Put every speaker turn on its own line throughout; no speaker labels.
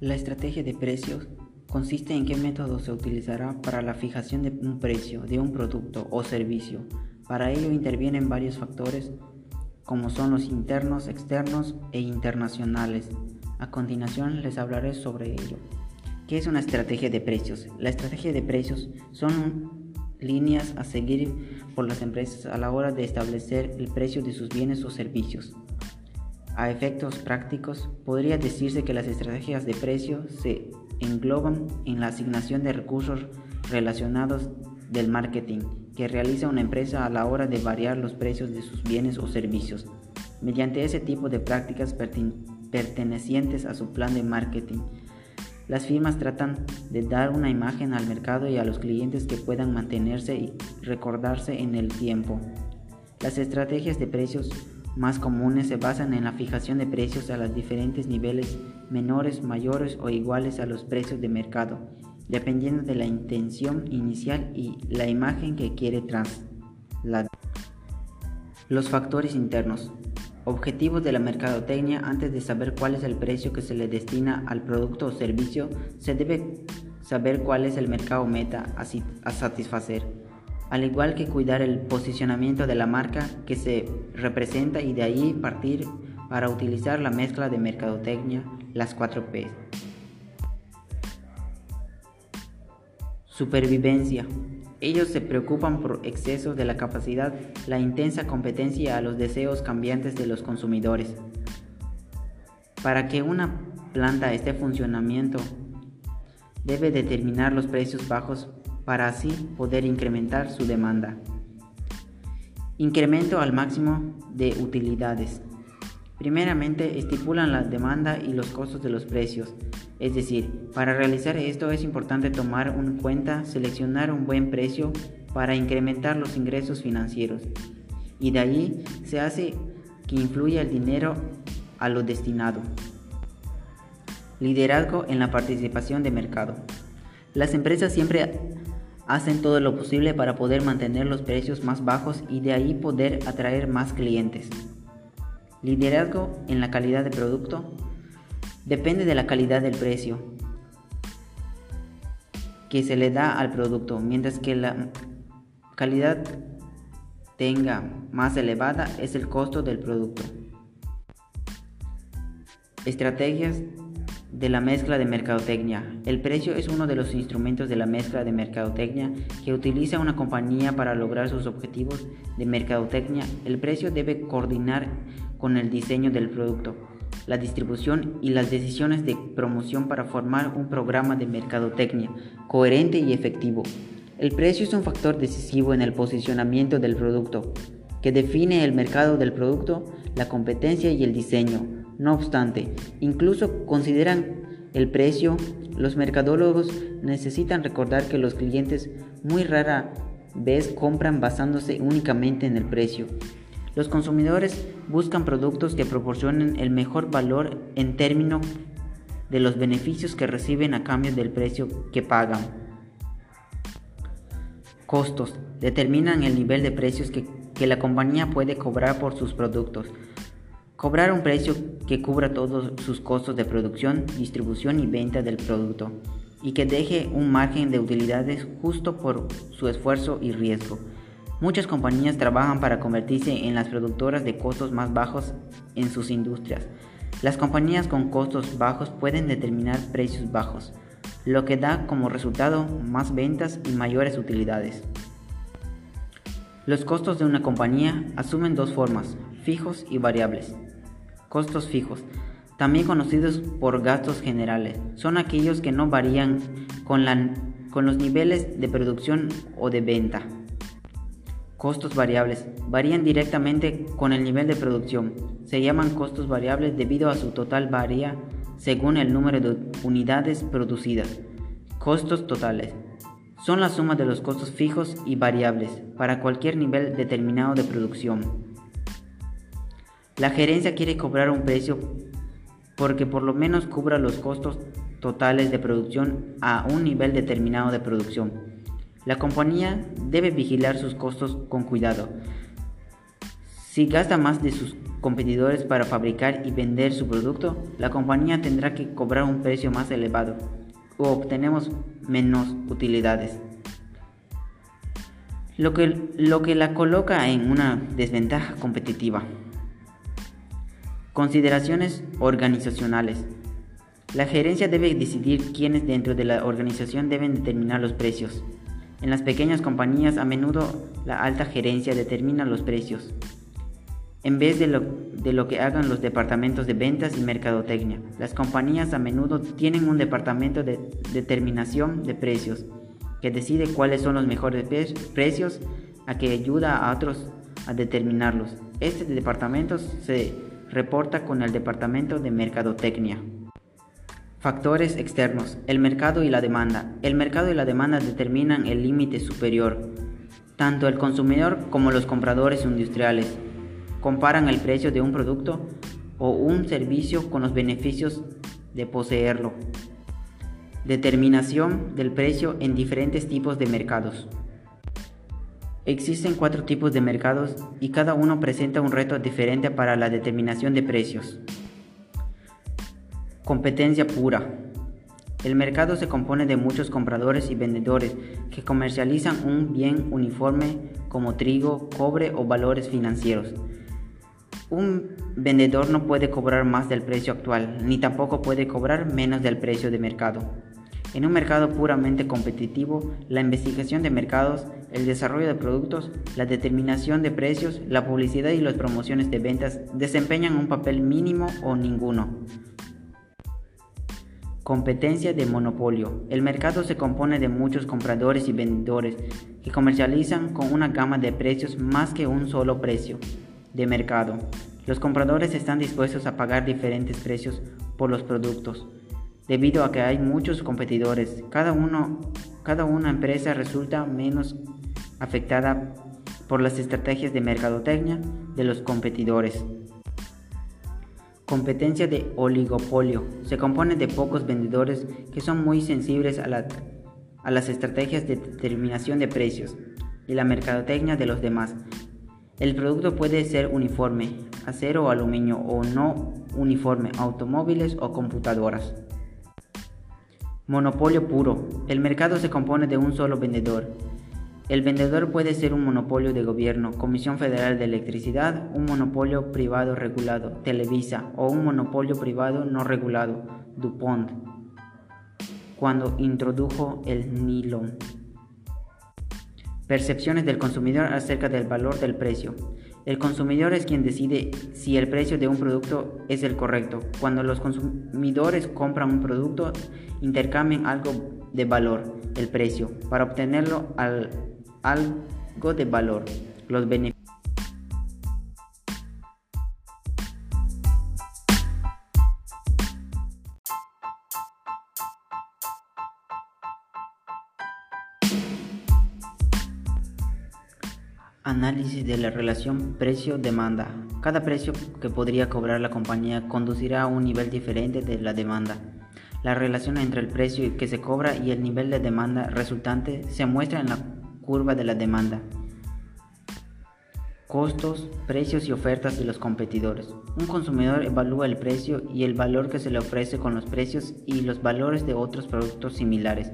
La estrategia de precios consiste en qué método se utilizará para la fijación de un precio de un producto o servicio. Para ello intervienen varios factores como son los internos, externos e internacionales. A continuación les hablaré sobre ello. ¿Qué es una estrategia de precios? La estrategia de precios son líneas a seguir por las empresas a la hora de establecer el precio de sus bienes o servicios. A efectos prácticos, podría decirse que las estrategias de precio se engloban en la asignación de recursos relacionados del marketing que realiza una empresa a la hora de variar los precios de sus bienes o servicios, mediante ese tipo de prácticas pertenecientes a su plan de marketing. Las firmas tratan de dar una imagen al mercado y a los clientes que puedan mantenerse y recordarse en el tiempo. Las estrategias de precios más comunes se basan en la fijación de precios a los diferentes niveles menores, mayores o iguales a los precios de mercado, dependiendo de la intención inicial y la imagen que quiere trasladar. Los factores internos. Objetivos de la mercadotecnia antes de saber cuál es el precio que se le destina al producto o servicio, se debe saber cuál es el mercado meta a satisfacer al igual que cuidar el posicionamiento de la marca que se representa y de ahí partir para utilizar la mezcla de mercadotecnia, las 4 P. Supervivencia. Ellos se preocupan por excesos de la capacidad, la intensa competencia a los deseos cambiantes de los consumidores. Para que una planta esté en funcionamiento, debe determinar los precios bajos para así poder incrementar su demanda. Incremento al máximo de utilidades. Primeramente, estipulan la demanda y los costos de los precios. Es decir, para realizar esto es importante tomar en cuenta seleccionar un buen precio para incrementar los ingresos financieros. Y de ahí se hace que influya el dinero a lo destinado. Liderazgo en la participación de mercado. Las empresas siempre hacen todo lo posible para poder mantener los precios más bajos y de ahí poder atraer más clientes. Liderazgo en la calidad de producto depende de la calidad del precio que se le da al producto, mientras que la calidad tenga más elevada es el costo del producto. Estrategias de la mezcla de mercadotecnia. El precio es uno de los instrumentos de la mezcla de mercadotecnia que utiliza una compañía para lograr sus objetivos de mercadotecnia. El precio debe coordinar con el diseño del producto, la distribución y las decisiones de promoción para formar un programa de mercadotecnia coherente y efectivo. El precio es un factor decisivo en el posicionamiento del producto, que define el mercado del producto, la competencia y el diseño. No obstante, incluso consideran el precio, los mercadólogos necesitan recordar que los clientes muy rara vez compran basándose únicamente en el precio. Los consumidores buscan productos que proporcionen el mejor valor en términos de los beneficios que reciben a cambio del precio que pagan. Costos. Determinan el nivel de precios que, que la compañía puede cobrar por sus productos. Cobrar un precio que cubra todos sus costos de producción, distribución y venta del producto y que deje un margen de utilidades justo por su esfuerzo y riesgo. Muchas compañías trabajan para convertirse en las productoras de costos más bajos en sus industrias. Las compañías con costos bajos pueden determinar precios bajos, lo que da como resultado más ventas y mayores utilidades. Los costos de una compañía asumen dos formas, fijos y variables. Costos fijos, también conocidos por gastos generales, son aquellos que no varían con, los niveles de producción o de venta. Costos variables varían directamente con el nivel de producción. Se llaman costos variables debido a su total varía según el número de unidades producidas. Costos totales son la suma de los costos fijos y variables para cualquier nivel determinado de producción. La gerencia quiere cobrar un precio porque por lo menos cubra los costos totales de producción a un nivel determinado de producción. La compañía debe vigilar sus costos con cuidado. Si gasta más de sus competidores para fabricar y vender su producto, la compañía tendrá que cobrar un precio más elevado o obtenemos menos utilidades. Lo que, lo que la coloca en una desventaja competitiva. Consideraciones organizacionales. La gerencia debe decidir quiénes dentro de la organización deben determinar los precios. En las pequeñas compañías a menudo la alta gerencia determina los precios, en vez de lo, de lo, que hagan los departamentos de ventas y mercadotecnia. Las compañías a menudo tienen un departamento de determinación de precios que decide cuáles son los mejores precios a que ayuda a otros a determinarlos. Este departamento se reporta con el departamento de mercadotecnia. Factores externos. El mercado y la demanda. El mercado y la demanda determinan el límite superior. Tanto el consumidor como los compradores industriales comparan el precio de un producto o un servicio con los beneficios de poseerlo. Determinación del precio en diferentes tipos de mercados. Existen cuatro tipos de mercados y cada uno presenta un reto diferente para la determinación de precios. Competencia pura. El mercado se compone de muchos compradores y vendedores que comercializan un bien uniforme como trigo, cobre o valores financieros. Un vendedor no puede cobrar más del precio actual, ni tampoco puede cobrar menos del precio de mercado. En un mercado puramente competitivo, la investigación de mercados, el desarrollo de productos, la determinación de precios, la publicidad y las promociones de ventas desempeñan un papel mínimo o ninguno. Competencia de monopolio. El mercado se compone de muchos compradores y vendedores que comercializan con una gama de precios más que un solo precio de mercado. Los compradores están dispuestos a pagar diferentes precios por los productos. Debido a que hay muchos competidores, cada, una empresa resulta menos afectada por las estrategias de mercadotecnia de los competidores. Competencia de oligopolio. Se compone de pocos vendedores que son muy sensibles a, a las estrategias de determinación de precios y la mercadotecnia de los demás. El producto puede ser uniforme, acero o aluminio o no uniforme, automóviles o computadoras. Monopolio puro. El mercado se compone de un solo vendedor. El vendedor puede ser un monopolio de gobierno, Comisión Federal de Electricidad, un monopolio privado regulado, Televisa, o un monopolio privado no regulado, DuPont, cuando introdujo el nylon. Percepciones del consumidor acerca del valor del precio. El consumidor es quien decide si el precio de un producto es el correcto. Cuando los consumidores compran un producto, intercambian algo de valor, el precio, para obtenerlo al algo de valor, los beneficios. Análisis de la relación precio-demanda. Cada precio que podría cobrar la compañía conducirá a un nivel diferente de la demanda. La relación entre el precio que se cobra y el nivel de demanda resultante se muestra en la curva de la demanda. Costos, precios y ofertas de los competidores. Un consumidor evalúa el precio y el valor que se le ofrece con los precios y los valores de otros productos similares.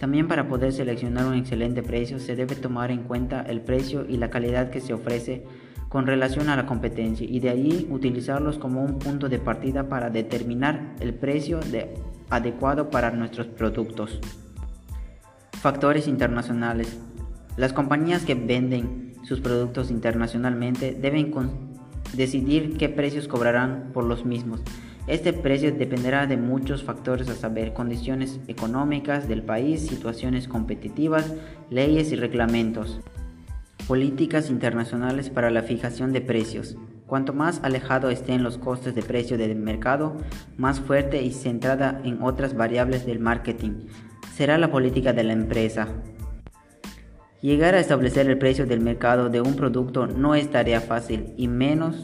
También para poder seleccionar un excelente precio se debe tomar en cuenta el precio y la calidad que se ofrece con relación a la competencia y de ahí utilizarlos como un punto de partida para determinar el precio adecuado para nuestros productos. Factores internacionales. Las compañías que venden sus productos internacionalmente deben decidir qué precios cobrarán por los mismos. Este precio dependerá de muchos factores a saber, condiciones económicas del país, situaciones competitivas, leyes y reglamentos. Políticas internacionales para la fijación de precios. Cuanto más alejado estén los costes de precio del mercado, más fuerte y centrada en otras variables del marketing será la política de la empresa. Llegar a establecer el precio del mercado de un producto no es tarea fácil y menos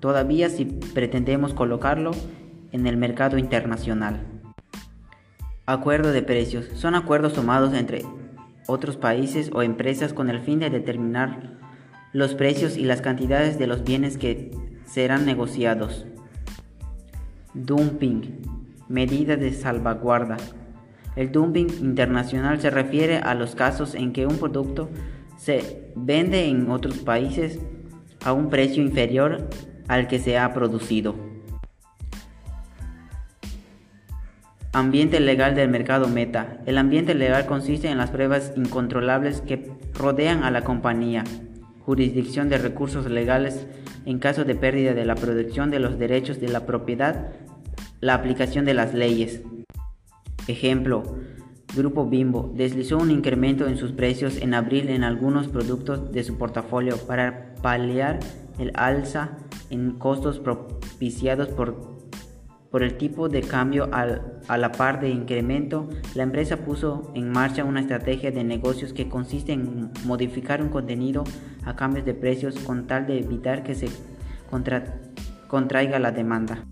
todavía si pretendemos colocarlo en el mercado internacional. Acuerdo de precios. Son acuerdos tomados entre otros países o empresas con el fin de determinar los precios y las cantidades de los bienes que serán negociados. Dumping, medida de salvaguarda. El dumping internacional se refiere a los casos en que un producto se vende en otros países a un precio inferior al que se ha producido. Ambiente legal del mercado meta. El ambiente legal consiste en las pruebas incontrolables que rodean a la compañía jurisdicción de recursos legales en caso de pérdida de la producción de los derechos de la propiedad, la aplicación de las leyes. Ejemplo, Grupo Bimbo deslizó un incremento en sus precios en abril en algunos productos de su portafolio para paliar el alza en costos propiciados por por el tipo de cambio a la par de incremento, la empresa puso en marcha una estrategia de negocios que consiste en modificar un contenido a cambios de precios con tal de evitar que se contraiga la demanda.